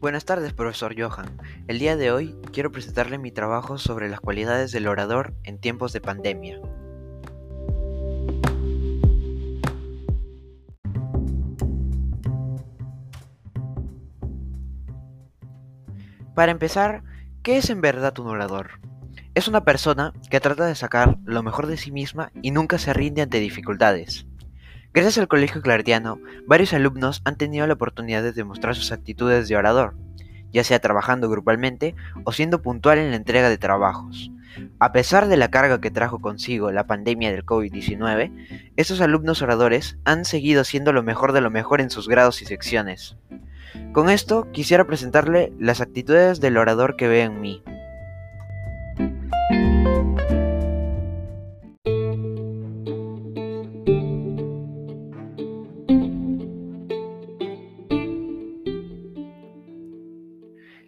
Buenas tardes, profesor Johan. El día de hoy quiero presentarle mi trabajo sobre las cualidades del orador en tiempos de pandemia. Para empezar, ¿qué es en verdad un orador? Es una persona que trata de sacar lo mejor de sí misma y nunca se rinde ante dificultades. Gracias al Colegio Claretiano, varios alumnos han tenido la oportunidad de demostrar sus actitudes de orador, ya sea trabajando grupalmente o siendo puntual en la entrega de trabajos. A pesar de la carga que trajo consigo la pandemia del COVID-19, estos alumnos oradores han seguido siendo lo mejor de lo mejor en sus grados y secciones. Con esto quisiera presentarle las actitudes del orador que ve en mí.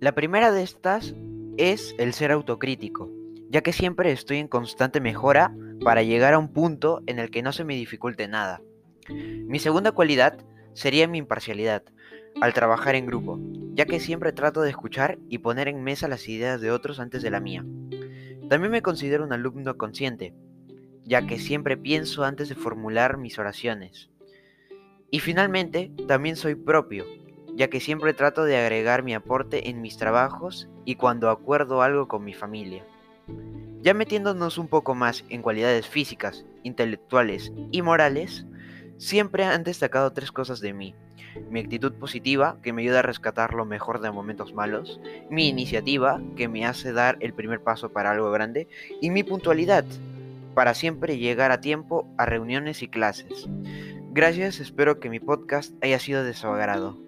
La primera de estas es el ser autocrítico, ya que siempre estoy en constante mejora para llegar a un punto en el que no se me dificulte nada. Mi segunda cualidad sería mi imparcialidad al trabajar en grupo, ya que siempre trato de escuchar y poner en mesa las ideas de otros antes de la mía. También me considero un alumno consciente, ya que siempre pienso antes de formular mis oraciones. Y finalmente, también soy propio, ya que siempre trato de agregar mi aporte en mis trabajos y cuando acuerdo algo con mi familia. Ya metiéndonos un poco más en cualidades físicas, intelectuales y morales, siempre han destacado tres cosas de mí. Mi actitud positiva, que me ayuda a rescatar lo mejor de momentos malos, mi iniciativa, que me hace dar el primer paso para algo grande, y mi puntualidad, para siempre llegar a tiempo a reuniones y clases. Gracias, espero que mi podcast haya sido de su agrado.